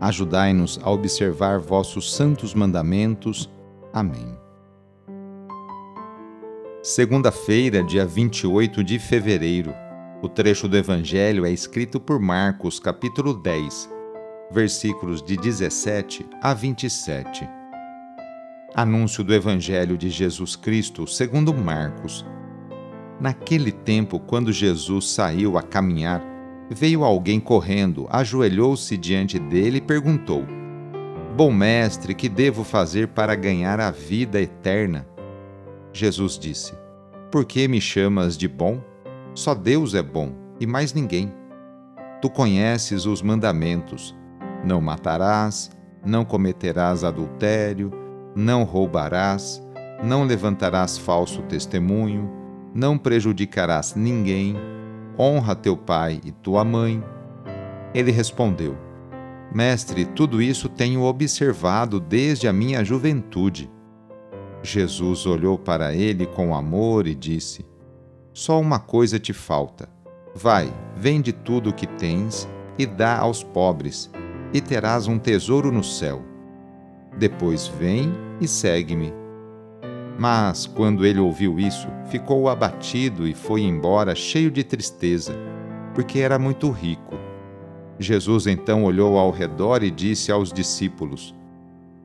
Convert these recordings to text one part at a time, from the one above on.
Ajudai-nos a observar vossos santos mandamentos. Amém. Segunda-feira, dia 28 de fevereiro. O trecho do Evangelho é escrito por Marcos, capítulo 10, versículos de 17 a 27. Anúncio do Evangelho de Jesus Cristo segundo Marcos. Naquele tempo, quando Jesus saiu a caminhar, veio alguém correndo, ajoelhou-se diante dele e perguntou: Bom mestre, que devo fazer para ganhar a vida eterna? Jesus disse: Por que me chamas de bom? Só Deus é bom e mais ninguém. Tu conheces os mandamentos: não matarás, não cometerás adultério, não roubarás, não levantarás falso testemunho, não prejudicarás ninguém honra teu pai e tua mãe. Ele respondeu: Mestre, tudo isso tenho observado desde a minha juventude. Jesus olhou para ele com amor e disse: Só uma coisa te falta. Vai, vende tudo o que tens e dá aos pobres, e terás um tesouro no céu. Depois vem e segue-me. Mas, quando ele ouviu isso, ficou abatido e foi embora cheio de tristeza, porque era muito rico. Jesus então olhou ao redor e disse aos discípulos: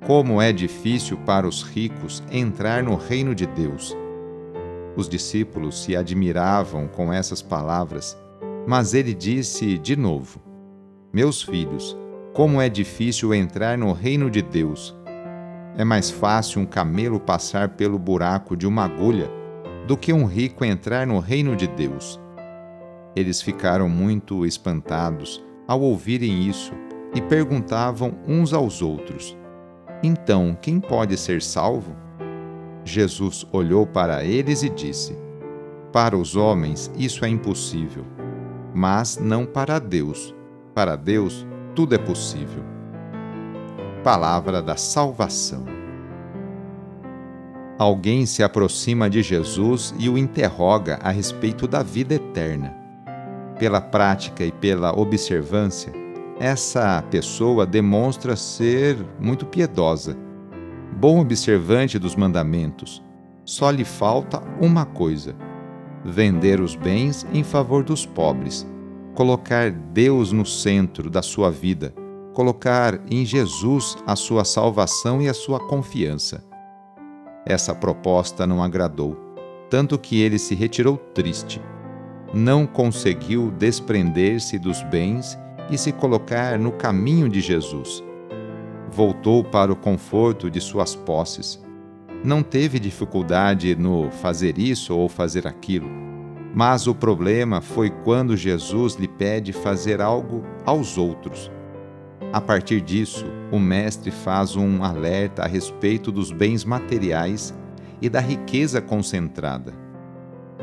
Como é difícil para os ricos entrar no reino de Deus. Os discípulos se admiravam com essas palavras, mas ele disse de novo: Meus filhos, como é difícil entrar no reino de Deus é mais fácil um camelo passar pelo buraco de uma agulha do que um rico entrar no reino de Deus. Eles ficaram muito espantados ao ouvirem isso e perguntavam uns aos outros: Então, quem pode ser salvo? Jesus olhou para eles e disse: Para os homens isso é impossível, mas não para Deus. Para Deus tudo é possível palavra da salvação. Alguém se aproxima de Jesus e o interroga a respeito da vida eterna. Pela prática e pela observância, essa pessoa demonstra ser muito piedosa, bom observante dos mandamentos. Só lhe falta uma coisa: vender os bens em favor dos pobres, colocar Deus no centro da sua vida colocar em Jesus a sua salvação e a sua confiança. Essa proposta não agradou, tanto que ele se retirou triste. Não conseguiu desprender-se dos bens e se colocar no caminho de Jesus. Voltou para o conforto de suas posses. Não teve dificuldade no fazer isso ou fazer aquilo, mas o problema foi quando Jesus lhe pede fazer algo aos outros a partir disso, o Mestre faz um alerta a respeito dos bens materiais e da riqueza concentrada.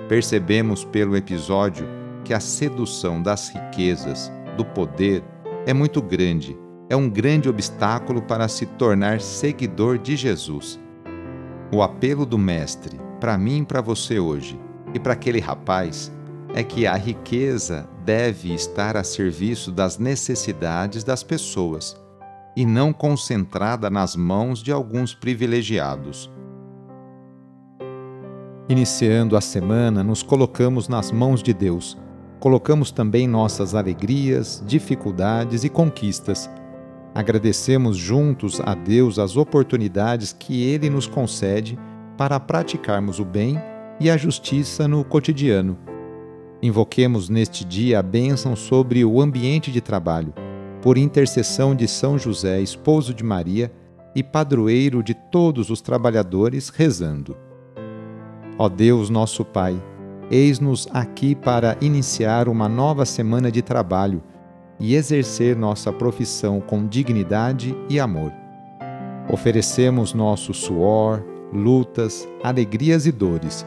Percebemos pelo episódio que a sedução das riquezas, do poder, é muito grande, é um grande obstáculo para se tornar seguidor de Jesus. O apelo do Mestre, para mim e para você hoje, e para aquele rapaz, é que a riqueza deve estar a serviço das necessidades das pessoas e não concentrada nas mãos de alguns privilegiados. Iniciando a semana, nos colocamos nas mãos de Deus. Colocamos também nossas alegrias, dificuldades e conquistas. Agradecemos juntos a Deus as oportunidades que Ele nos concede para praticarmos o bem e a justiça no cotidiano. Invoquemos neste dia a bênção sobre o ambiente de trabalho, por intercessão de São José, esposo de Maria e padroeiro de todos os trabalhadores, rezando. Ó Deus, nosso Pai, eis-nos aqui para iniciar uma nova semana de trabalho e exercer nossa profissão com dignidade e amor. Oferecemos nosso suor, lutas, alegrias e dores.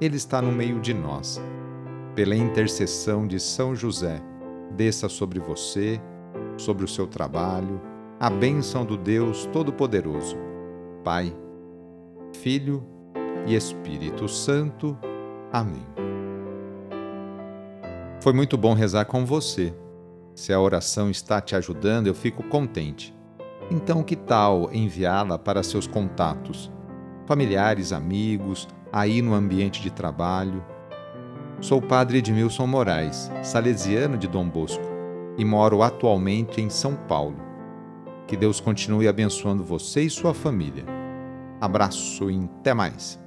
Ele está no meio de nós. Pela intercessão de São José, desça sobre você, sobre o seu trabalho, a bênção do Deus Todo-Poderoso, Pai, Filho e Espírito Santo. Amém. Foi muito bom rezar com você. Se a oração está te ajudando, eu fico contente. Então, que tal enviá-la para seus contatos, familiares, amigos, aí no ambiente de trabalho? Sou padre Edmilson Moraes, salesiano de Dom Bosco, e moro atualmente em São Paulo. Que Deus continue abençoando você e sua família. Abraço e até mais.